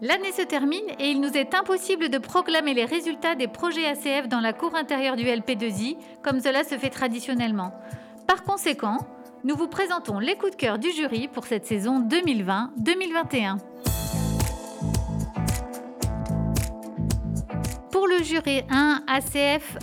L'année se termine et il nous est impossible de proclamer les résultats des projets ACF dans la cour intérieure du LP2I, comme cela se fait traditionnellement. Par conséquent, nous vous présentons les coups de cœur du jury pour cette saison 2020-2021. Pour le jury 1, ACF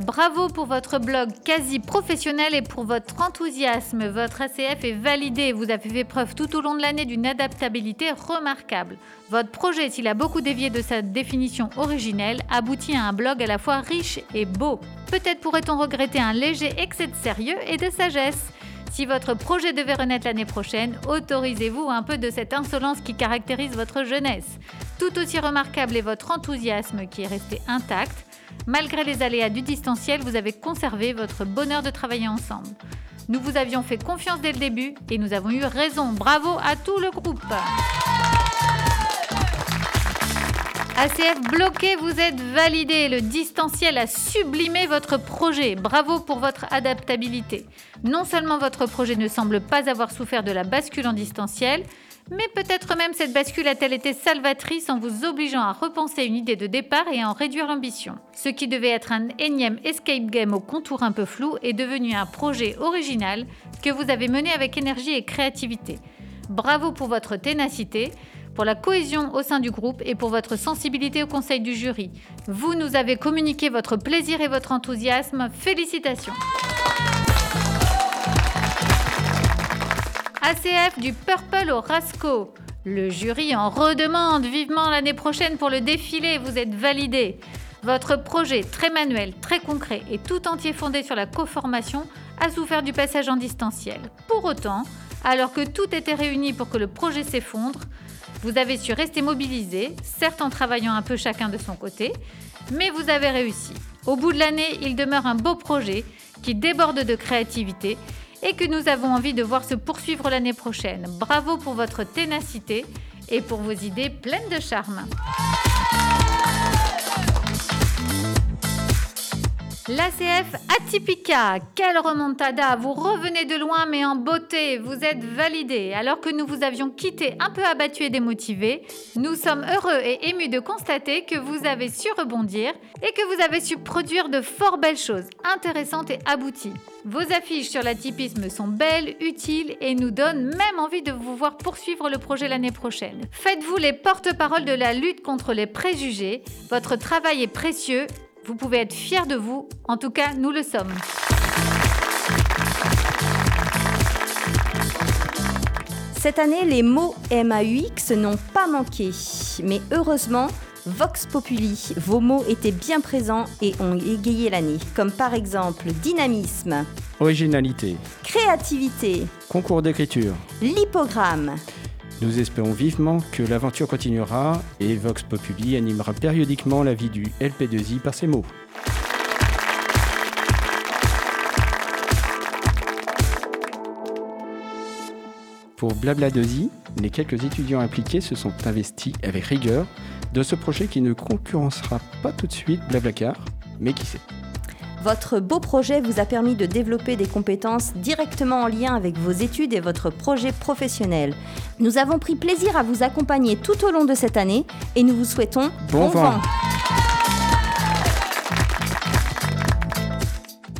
Bravo pour votre blog quasi professionnel et pour votre enthousiasme. Votre ACF est validé. Vous avez fait preuve tout au long de l'année d'une adaptabilité remarquable. Votre projet, s'il a beaucoup dévié de sa définition originelle, aboutit à un blog à la fois riche et beau. Peut-être pourrait-on regretter un léger excès de sérieux et de sagesse. Si votre projet devait renaître l'année prochaine, autorisez-vous un peu de cette insolence qui caractérise votre jeunesse. Tout aussi remarquable est votre enthousiasme qui est resté intact. Malgré les aléas du distanciel, vous avez conservé votre bonheur de travailler ensemble. Nous vous avions fait confiance dès le début et nous avons eu raison. Bravo à tout le groupe. ACF bloqué, vous êtes validé. Le distanciel a sublimé votre projet. Bravo pour votre adaptabilité. Non seulement votre projet ne semble pas avoir souffert de la bascule en distanciel, mais peut-être même cette bascule a-t-elle été salvatrice en vous obligeant à repenser une idée de départ et en réduire l'ambition. Ce qui devait être un énième escape game au contour un peu flou est devenu un projet original que vous avez mené avec énergie et créativité. Bravo pour votre ténacité, pour la cohésion au sein du groupe et pour votre sensibilité au conseil du jury. Vous nous avez communiqué votre plaisir et votre enthousiasme. Félicitations. ACF du Purple au Rasco. Le jury en redemande vivement l'année prochaine pour le défilé. Vous êtes validé. Votre projet très manuel, très concret et tout entier fondé sur la coformation a souffert du passage en distanciel. Pour autant, alors que tout était réuni pour que le projet s'effondre, vous avez su rester mobilisé, certes en travaillant un peu chacun de son côté, mais vous avez réussi. Au bout de l'année, il demeure un beau projet qui déborde de créativité et que nous avons envie de voir se poursuivre l'année prochaine. Bravo pour votre ténacité et pour vos idées pleines de charme. L'ACF Atypica, quelle remontada Vous revenez de loin mais en beauté, vous êtes validé. Alors que nous vous avions quitté un peu abattu et démotivé, nous sommes heureux et émus de constater que vous avez su rebondir et que vous avez su produire de fort belles choses, intéressantes et abouties. Vos affiches sur l'atypisme sont belles, utiles et nous donnent même envie de vous voir poursuivre le projet l'année prochaine. Faites-vous les porte-parole de la lutte contre les préjugés. Votre travail est précieux vous pouvez être fiers de vous, en tout cas nous le sommes. Cette année, les mots MAUX n'ont pas manqué, mais heureusement, Vox Populi, vos mots étaient bien présents et ont égayé l'année, comme par exemple dynamisme, originalité, créativité, concours d'écriture, lipogramme, nous espérons vivement que l'aventure continuera et Vox Populi animera périodiquement la vie du LP2I par ses mots. Pour Blabla2i, les quelques étudiants impliqués se sont investis avec rigueur dans ce projet qui ne concurrencera pas tout de suite Blablacar, mais qui sait. Votre beau projet vous a permis de développer des compétences directement en lien avec vos études et votre projet professionnel. Nous avons pris plaisir à vous accompagner tout au long de cette année et nous vous souhaitons bon, vent.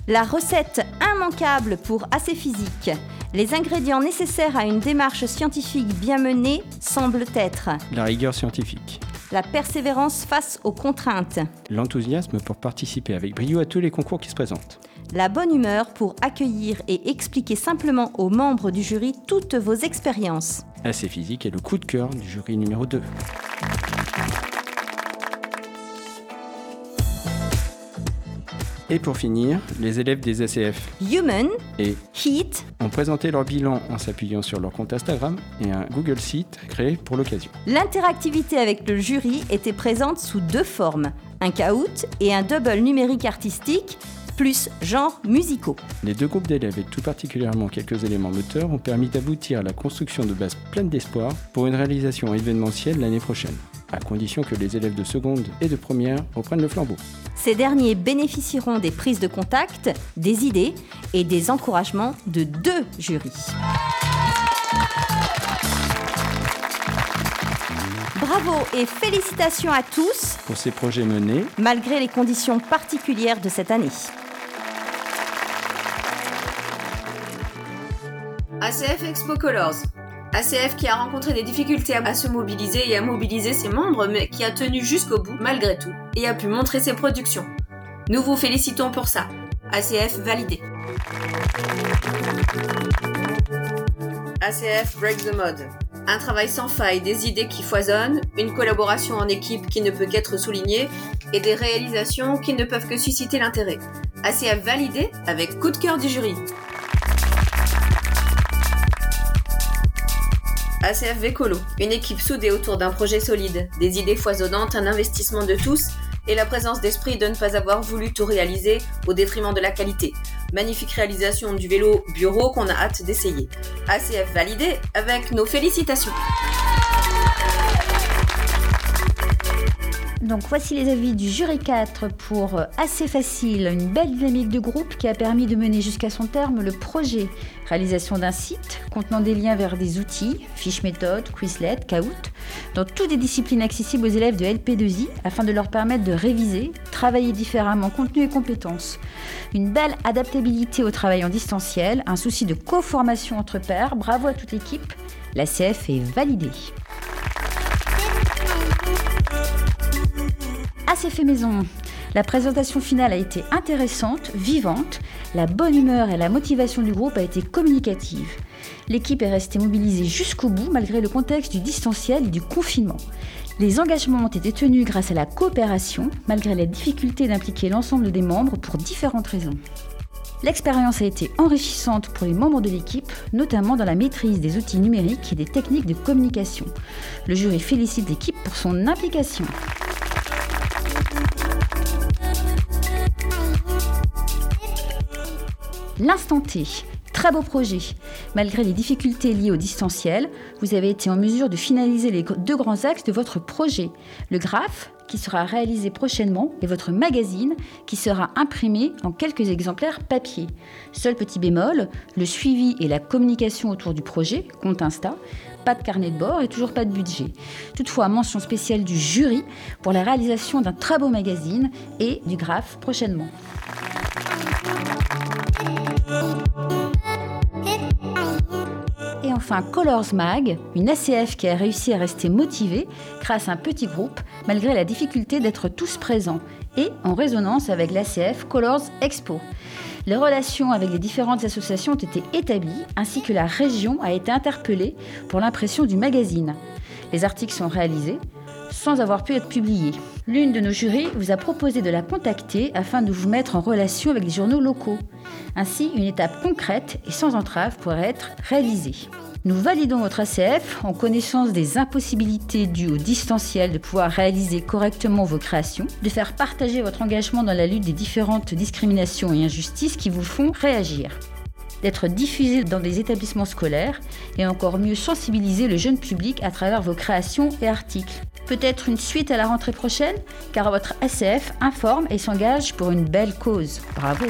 La recette immanquable pour assez physique. Les ingrédients nécessaires à une démarche scientifique bien menée semblent être la rigueur scientifique, la persévérance face aux contraintes, l'enthousiasme pour participer avec brio à tous les concours qui se présentent, la bonne humeur pour accueillir et expliquer simplement aux membres du jury toutes vos expériences. Assez physique et le coup de cœur du jury numéro 2. Et pour finir, les élèves des ACF Human et Heat ont présenté leur bilan en s'appuyant sur leur compte Instagram et un Google Sheet créé pour l'occasion. L'interactivité avec le jury était présente sous deux formes, un caout et un double numérique artistique plus genres musicaux. Les deux groupes d'élèves et tout particulièrement quelques éléments moteurs ont permis d'aboutir à la construction de bases pleines d'espoir pour une réalisation événementielle l'année prochaine à condition que les élèves de seconde et de première reprennent le flambeau. Ces derniers bénéficieront des prises de contact, des idées et des encouragements de deux jurys. Bravo et félicitations à tous pour ces projets menés, malgré les conditions particulières de cette année. ACF Expo Colors, ACF qui a rencontré des difficultés à se mobiliser et à mobiliser ses membres, mais qui a tenu jusqu'au bout malgré tout et a pu montrer ses productions. Nous vous félicitons pour ça. ACF validé. ACF Break the Mode. Un travail sans faille, des idées qui foisonnent, une collaboration en équipe qui ne peut qu'être soulignée et des réalisations qui ne peuvent que susciter l'intérêt. ACF validé avec coup de cœur du jury. ACF Vécolo, une équipe soudée autour d'un projet solide, des idées foisonnantes, un investissement de tous et la présence d'esprit de ne pas avoir voulu tout réaliser au détriment de la qualité. Magnifique réalisation du vélo bureau qu'on a hâte d'essayer. ACF validé avec nos félicitations. Donc voici les avis du jury 4 pour euh, Assez Facile, une belle dynamique de groupe qui a permis de mener jusqu'à son terme le projet. Réalisation d'un site contenant des liens vers des outils, fiches méthodes, Quizlet, Kahoot, dans toutes les disciplines accessibles aux élèves de LP2I afin de leur permettre de réviser, travailler différemment contenu et compétences. Une belle adaptabilité au travail en distanciel, un souci de co-formation entre pairs, bravo à toute l'équipe, la CF est validée. Assez fait maison. La présentation finale a été intéressante, vivante, la bonne humeur et la motivation du groupe a été communicative. L'équipe est restée mobilisée jusqu'au bout malgré le contexte du distanciel et du confinement. Les engagements ont été tenus grâce à la coopération malgré la difficulté d'impliquer l'ensemble des membres pour différentes raisons. L'expérience a été enrichissante pour les membres de l'équipe, notamment dans la maîtrise des outils numériques et des techniques de communication. Le jury félicite l'équipe pour son implication. L'instant T. Très beau projet. Malgré les difficultés liées au distanciel, vous avez été en mesure de finaliser les deux grands axes de votre projet. Le graphe, qui sera réalisé prochainement, et votre magazine, qui sera imprimé en quelques exemplaires papier. Seul petit bémol, le suivi et la communication autour du projet, compte Insta, pas de carnet de bord et toujours pas de budget. Toutefois, mention spéciale du jury pour la réalisation d'un très beau magazine et du graphe prochainement. Et enfin Colors Mag, une ACF qui a réussi à rester motivée grâce à un petit groupe malgré la difficulté d'être tous présents et en résonance avec l'ACF Colors Expo. Les relations avec les différentes associations ont été établies ainsi que la région a été interpellée pour l'impression du magazine. Les articles sont réalisés sans avoir pu être publiés. L'une de nos jurys vous a proposé de la contacter afin de vous mettre en relation avec les journaux locaux. Ainsi, une étape concrète et sans entrave pourrait être réalisée. Nous validons votre ACF en connaissance des impossibilités dues au distanciel de pouvoir réaliser correctement vos créations, de faire partager votre engagement dans la lutte des différentes discriminations et injustices qui vous font réagir d'être diffusé dans des établissements scolaires et encore mieux sensibiliser le jeune public à travers vos créations et articles. Peut-être une suite à la rentrée prochaine, car votre ACF informe et s'engage pour une belle cause. Bravo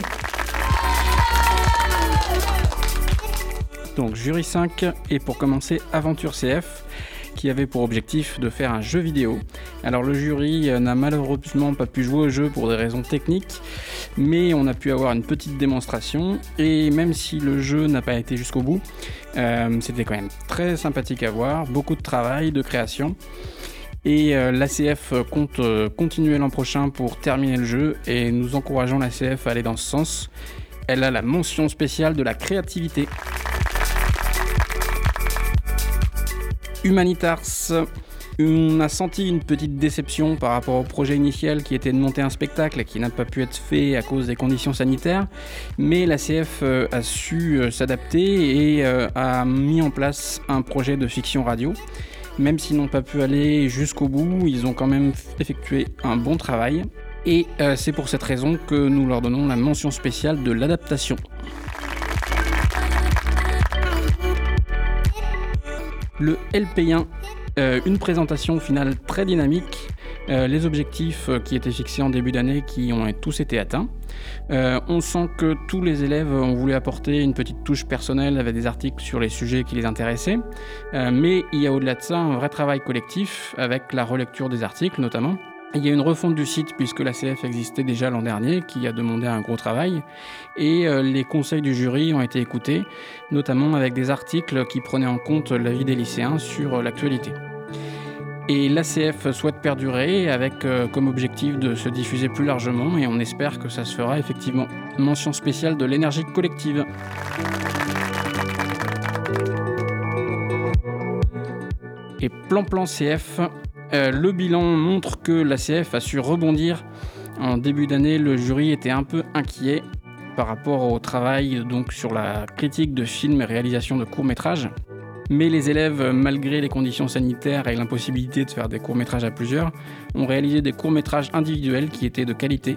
Donc jury 5 et pour commencer Aventure CF qui avait pour objectif de faire un jeu vidéo. Alors le jury n'a malheureusement pas pu jouer au jeu pour des raisons techniques, mais on a pu avoir une petite démonstration et même si le jeu n'a pas été jusqu'au bout, euh, c'était quand même très sympathique à voir, beaucoup de travail, de création. Et euh, l'ACF compte euh, continuer l'an prochain pour terminer le jeu et nous encourageons l'ACF à aller dans ce sens. Elle a la mention spéciale de la créativité. Humanitars. On a senti une petite déception par rapport au projet initial qui était de monter un spectacle qui n'a pas pu être fait à cause des conditions sanitaires, mais la CF euh, a su euh, s'adapter et euh, a mis en place un projet de fiction radio. Même s'ils n'ont pas pu aller jusqu'au bout, ils ont quand même effectué un bon travail. Et c'est pour cette raison que nous leur donnons la mention spéciale de l'adaptation. Le LP1, euh, une présentation finale très dynamique. Euh, les objectifs euh, qui étaient fixés en début d'année qui ont tous été atteints. Euh, on sent que tous les élèves ont voulu apporter une petite touche personnelle avec des articles sur les sujets qui les intéressaient, mais il y a au-delà de ça un vrai travail collectif avec la relecture des articles notamment. Il y a une refonte du site puisque la CF existait déjà l'an dernier qui a demandé un gros travail et les conseils du jury ont été écoutés, notamment avec des articles qui prenaient en compte l'avis des lycéens sur l'actualité. Et l'ACF souhaite perdurer avec euh, comme objectif de se diffuser plus largement et on espère que ça se fera effectivement. Mention spéciale de l'énergie collective. Et plan plan CF, euh, le bilan montre que l'ACF a su rebondir. En début d'année, le jury était un peu inquiet par rapport au travail donc sur la critique de films et réalisation de courts-métrages. Mais les élèves, malgré les conditions sanitaires et l'impossibilité de faire des courts-métrages à plusieurs, ont réalisé des courts-métrages individuels qui étaient de qualité.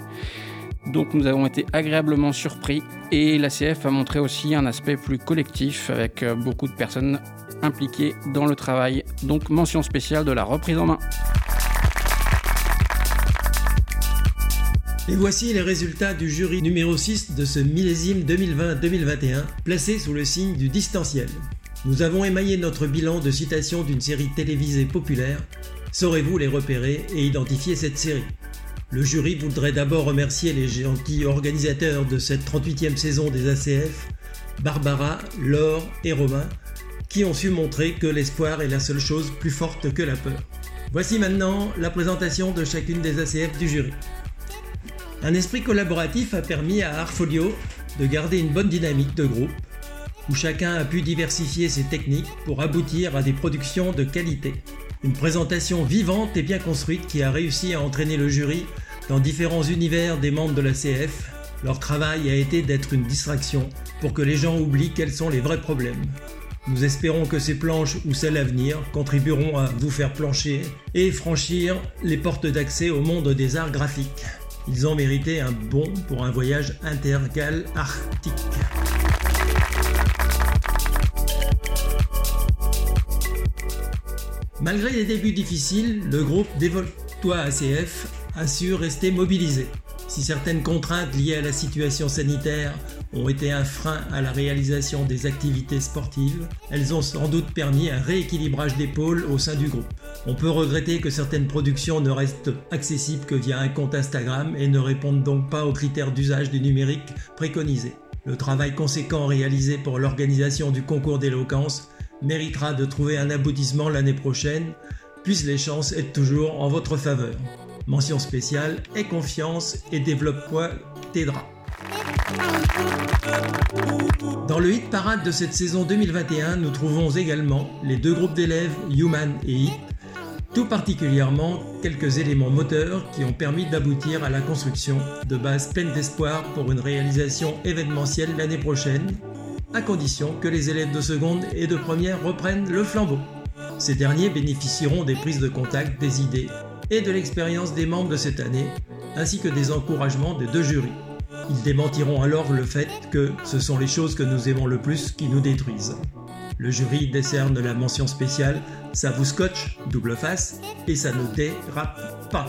Donc nous avons été agréablement surpris et l'ACF a montré aussi un aspect plus collectif avec euh, beaucoup de personnes impliquées dans le travail. Donc mention spéciale de la reprise en main. Et voici les résultats du jury numéro 6 de ce millésime 2020-2021, placé sous le signe du distanciel. Nous avons émaillé notre bilan de citations d'une série télévisée populaire. Saurez-vous les repérer et identifier cette série? Le jury voudrait d'abord remercier les gentils organisateurs de cette 38e saison des ACF, Barbara, Laure et Romain, qui ont su montrer que l'espoir est la seule chose plus forte que la peur. Voici maintenant la présentation de chacune des ACF du jury. Un esprit collaboratif a permis à Artfolio de garder une bonne dynamique de groupe où chacun a pu diversifier ses techniques pour aboutir à des productions de qualité. Une présentation vivante et bien construite qui a réussi à entraîner le jury dans différents univers des membres de la CF. Leur travail a été d'être une distraction pour que les gens oublient quels sont les vrais problèmes. Nous espérons que ces planches ou celles à venir contribueront à vous faire plancher et franchir les portes d'accès au monde des arts graphiques. Ils ont mérité un bon pour un voyage intergal Malgré les débuts difficiles, le groupe Dévolte-toi ACF a su rester mobilisé. Si certaines contraintes liées à la situation sanitaire ont été un frein à la réalisation des activités sportives, elles ont sans doute permis un rééquilibrage d'épaules au sein du groupe. On peut regretter que certaines productions ne restent accessibles que via un compte Instagram et ne répondent donc pas aux critères d'usage du numérique préconisés. Le travail conséquent réalisé pour l'organisation du concours d'éloquence méritera de trouver un aboutissement l'année prochaine, puissent les chances être toujours en votre faveur. Mention spéciale, aie confiance et développe-toi t'aidera. Dans le hit parade de cette saison 2021, nous trouvons également les deux groupes d'élèves Human et Hit, tout particulièrement quelques éléments moteurs qui ont permis d'aboutir à la construction de bases pleines d'espoir pour une réalisation événementielle l'année prochaine à condition que les élèves de seconde et de première reprennent le flambeau. Ces derniers bénéficieront des prises de contact, des idées et de l'expérience des membres de cette année, ainsi que des encouragements des deux jurys. Ils démentiront alors le fait que ce sont les choses que nous aimons le plus qui nous détruisent. Le jury décerne la mention spéciale Ça vous scotch, double face, et ça ne dérape pas.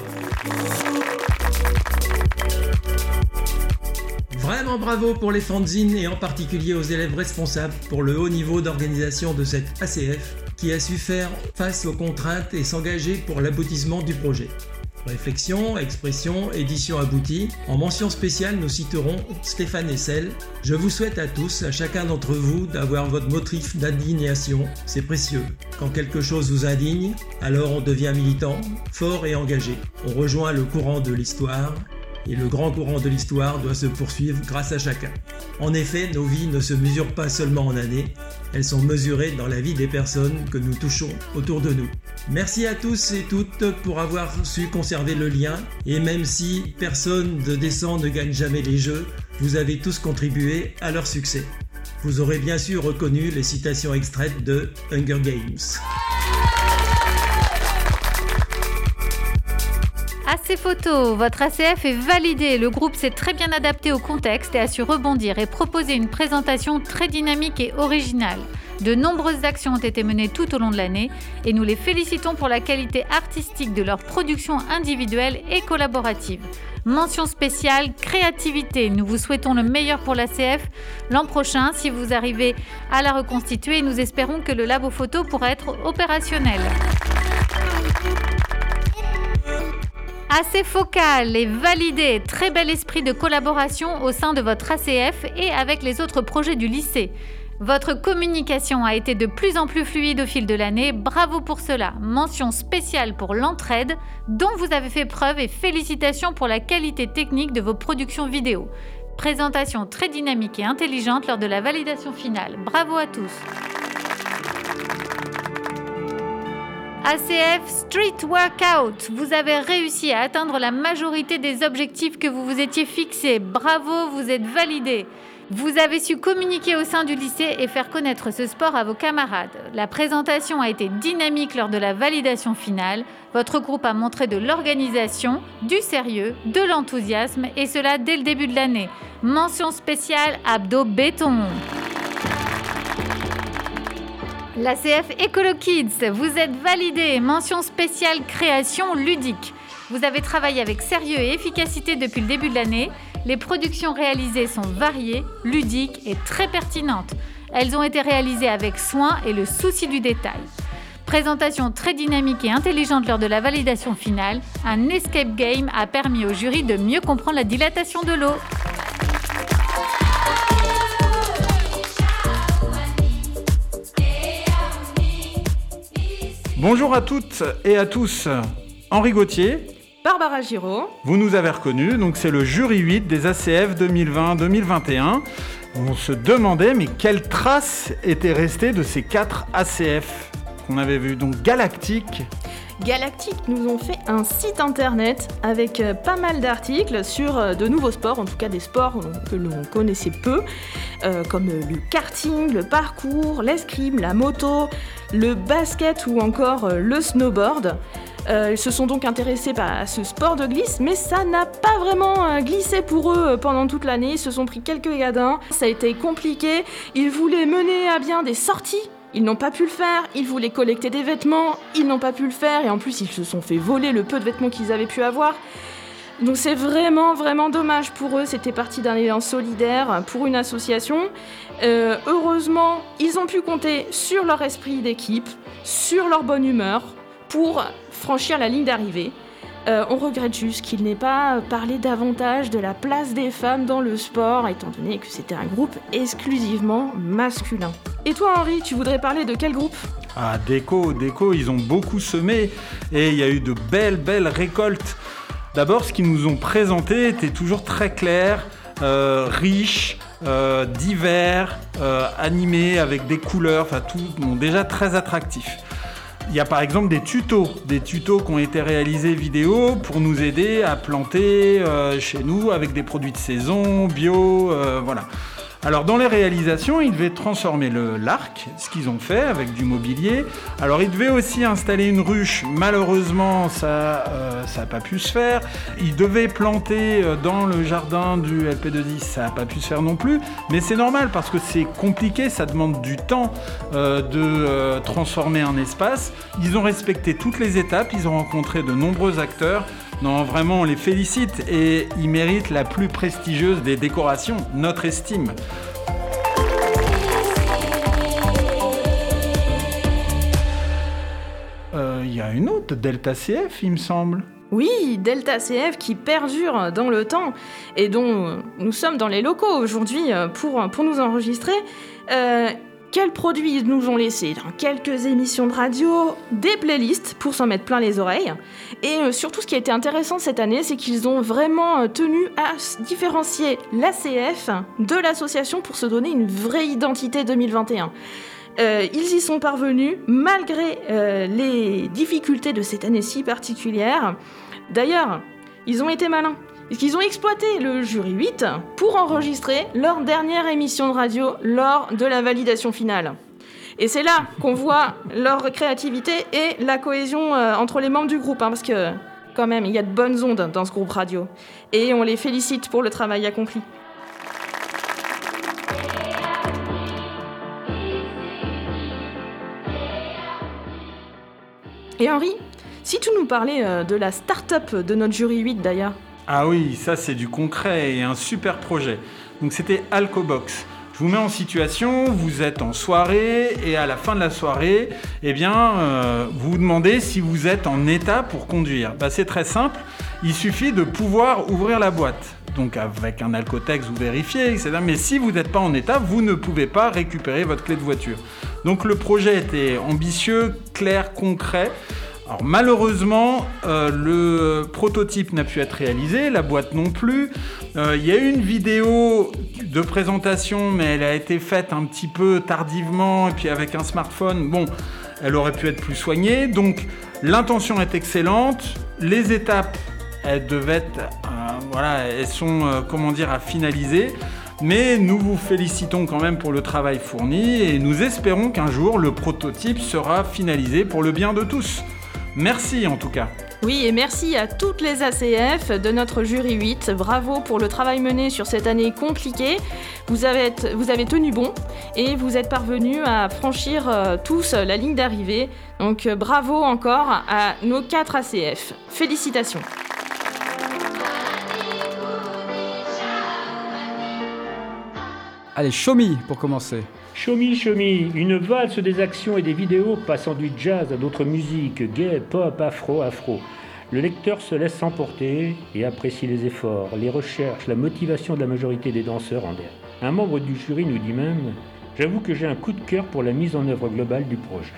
Vraiment bravo pour les fanzines et en particulier aux élèves responsables pour le haut niveau d'organisation de cette ACF qui a su faire face aux contraintes et s'engager pour l'aboutissement du projet. Réflexion, expression, édition aboutie. En mention spéciale, nous citerons Stéphane Essel. Je vous souhaite à tous, à chacun d'entre vous, d'avoir votre motif d'indignation. C'est précieux. Quand quelque chose vous indigne, alors on devient militant, fort et engagé. On rejoint le courant de l'histoire et le grand courant de l'histoire doit se poursuivre grâce à chacun. En effet, nos vies ne se mesurent pas seulement en années, elles sont mesurées dans la vie des personnes que nous touchons autour de nous. Merci à tous et toutes pour avoir su conserver le lien, et même si personne de descend ne gagne jamais les jeux, vous avez tous contribué à leur succès. Vous aurez bien sûr reconnu les citations extraites de Hunger Games. À ces photos, votre ACF est validé. Le groupe s'est très bien adapté au contexte et a su rebondir et proposer une présentation très dynamique et originale. De nombreuses actions ont été menées tout au long de l'année et nous les félicitons pour la qualité artistique de leur production individuelle et collaborative. Mention spéciale créativité. Nous vous souhaitons le meilleur pour l'ACF l'an prochain si vous arrivez à la reconstituer nous espérons que le labo photo pourra être opérationnel. Assez focal et validé, très bel esprit de collaboration au sein de votre ACF et avec les autres projets du lycée. Votre communication a été de plus en plus fluide au fil de l'année, bravo pour cela. Mention spéciale pour l'entraide dont vous avez fait preuve et félicitations pour la qualité technique de vos productions vidéo. Présentation très dynamique et intelligente lors de la validation finale. Bravo à tous. ACF Street Workout, vous avez réussi à atteindre la majorité des objectifs que vous vous étiez fixés. Bravo, vous êtes validé. Vous avez su communiquer au sein du lycée et faire connaître ce sport à vos camarades. La présentation a été dynamique lors de la validation finale. Votre groupe a montré de l'organisation, du sérieux, de l'enthousiasme et cela dès le début de l'année. Mention spéciale abdos béton. L'ACF Ecolo Kids, vous êtes validé. Mention spéciale création ludique. Vous avez travaillé avec sérieux et efficacité depuis le début de l'année. Les productions réalisées sont variées, ludiques et très pertinentes. Elles ont été réalisées avec soin et le souci du détail. Présentation très dynamique et intelligente lors de la validation finale, un escape game a permis au jury de mieux comprendre la dilatation de l'eau. Bonjour à toutes et à tous. Henri Gauthier, Barbara Giraud. Vous nous avez reconnus, donc c'est le jury 8 des ACF 2020-2021. On se demandait, mais quelles traces étaient restées de ces quatre ACF qu'on avait vus? Donc Galactique. Galactique nous ont fait un site internet avec euh, pas mal d'articles sur euh, de nouveaux sports, en tout cas des sports que l'on connaissait peu, euh, comme le karting, le parcours, l'escrime, la moto, le basket ou encore le snowboard. Euh, ils se sont donc intéressés à ce sport de glisse, mais ça n'a pas vraiment euh, glissé pour eux euh, pendant toute l'année. Ils se sont pris quelques gadins, ça a été compliqué. Ils voulaient mener à bien des sorties. Ils n'ont pas pu le faire, ils voulaient collecter des vêtements, ils n'ont pas pu le faire, et en plus ils se sont fait voler le peu de vêtements qu'ils avaient pu avoir. Donc c'est vraiment vraiment dommage pour eux, c'était parti d'un élan solidaire pour une association. heureusement, ils ont pu compter sur leur esprit d'équipe, sur leur bonne humeur, pour franchir la ligne d'arrivée. Euh, on regrette juste qu'il n'ait pas parlé davantage de la place des femmes dans le sport, étant donné que c'était un groupe exclusivement masculin. Et toi Henri, tu voudrais parler de quel groupe? Ah Déco, Déco, ils ont beaucoup semé et il y a eu de belles, belles récoltes. D'abord, ce qu'ils nous ont présenté était toujours très clair, euh, riche, euh, divers, animé, avec des couleurs, enfin tout, déjà très attractif. Il y a par exemple des tutos, des tutos qui ont été réalisés vidéo pour nous aider à planter euh, chez nous avec des produits de saison, bio, euh, voilà. Alors dans les réalisations, ils devaient transformer l'arc, ce qu'ils ont fait avec du mobilier. Alors ils devaient aussi installer une ruche. Malheureusement, ça euh, ça n'a pas pu se faire. Ils devaient planter euh, dans le jardin du LP210, ça n'a pas pu se faire non plus. Mais c'est normal parce que c'est compliqué, ça demande du temps euh, de transformer un espace. Ils ont respecté toutes les étapes, ils ont rencontré de nombreux acteurs. Non, vraiment, on les félicite et ils méritent la plus prestigieuse des décorations, notre estime. Euh, il y a une autre, Delta CF, il me semble. Oui, Delta CF qui perdure dans le temps et dont nous sommes dans les locaux aujourd'hui pour, pour nous enregistrer. Euh, quels produits ils nous ont laissé dans quelques émissions de radio, des playlists pour s'en mettre plein les oreilles. Et euh, surtout, ce qui a été intéressant cette année, c'est qu'ils ont vraiment euh, tenu à différencier l'ACF de l'association pour se donner une vraie identité 2021. Euh, ils y sont parvenus malgré les difficultés de cette année si particulière. D'ailleurs, ils ont été malins qu'ils ont exploité le jury 8 pour enregistrer leur dernière émission de radio lors de la validation finale. Et c'est là qu'on voit leur créativité et la cohésion euh, entre les membres du groupe, hein, parce que quand même, il y a de bonnes ondes dans ce groupe radio. Et on les félicite pour le travail accompli. Et Henri, si tu nous parlais euh, de la start-up de notre jury 8 d'ailleurs, ah oui, ça c'est du concret et un super projet. Donc c'était Alcobox. Je vous mets en situation, vous êtes en soirée et à la fin de la soirée, eh bien, euh, vous vous demandez si vous êtes en état pour conduire. Bah, c'est très simple, il suffit de pouvoir ouvrir la boîte. Donc avec un alcotex, vous vérifiez, etc. Mais si vous n'êtes pas en état, vous ne pouvez pas récupérer votre clé de voiture. Donc le projet était ambitieux, clair, concret. Alors malheureusement, euh, le prototype n'a pu être réalisé, la boîte non plus. Euh, Il y a eu une vidéo de présentation, mais elle a été faite un petit peu tardivement, et puis avec un smartphone, bon, elle aurait pu être plus soignée. Donc l'intention est excellente, les étapes, elles devaient être, euh, voilà, elles sont, comment dire, à finaliser. Mais nous vous félicitons quand même pour le travail fourni et nous espérons qu'un jour le prototype sera finalisé pour le bien de tous. Merci en tout cas. Oui, et merci à toutes les ACF de notre jury 8. Bravo pour le travail mené sur cette année compliquée. Vous avez, vous avez tenu bon et vous êtes parvenus à franchir euh, tous la ligne d'arrivée. Donc euh, bravo encore à nos 4 ACF. Félicitations. Allez, show me pour commencer. Show me, une valse des actions et des vidéos passant du jazz à d'autres musiques, gay, pop, afro, afro. Le lecteur se laisse emporter et apprécie les efforts, les recherches, la motivation de la majorité des danseurs en l'air. Un membre du jury nous dit même J'avoue que j'ai un coup de cœur pour la mise en œuvre globale du projet.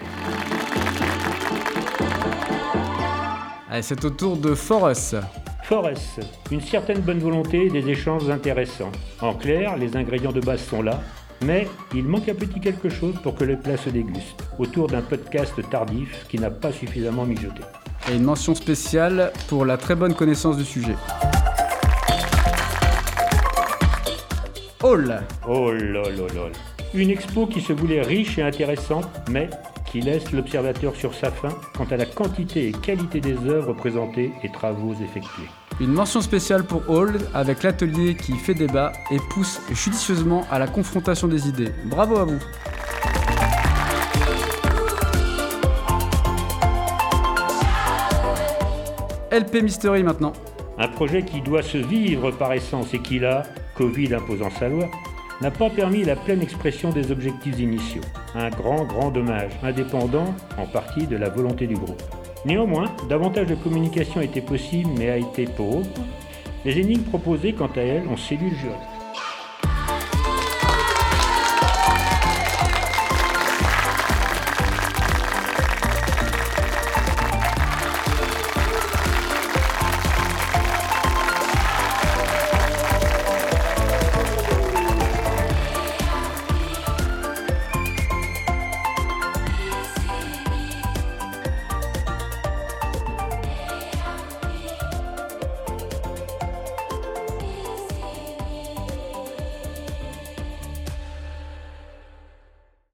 C'est au tour de Forus. Forest, une certaine bonne volonté et des échanges intéressants. En clair, les ingrédients de base sont là, mais il manque un petit quelque chose pour que le plat se déguste, autour d'un podcast tardif qui n'a pas suffisamment mijoté. Et une mention spéciale pour la très bonne connaissance du sujet. Hall. Oh là là là. Une expo qui se voulait riche et intéressante, mais qui laisse l'observateur sur sa faim quant à la quantité et qualité des œuvres présentées et travaux effectués. Une mention spéciale pour Hall avec l'atelier qui fait débat et pousse judicieusement à la confrontation des idées. Bravo à vous. LP Mystery maintenant. Un projet qui doit se vivre par essence et qui là, Covid imposant sa loi, n'a pas permis la pleine expression des objectifs initiaux. Un grand, grand dommage, indépendant en partie de la volonté du groupe. Néanmoins, davantage de communication était possible mais a été pauvre. Les énigmes proposées, quant à elles, ont séduit le.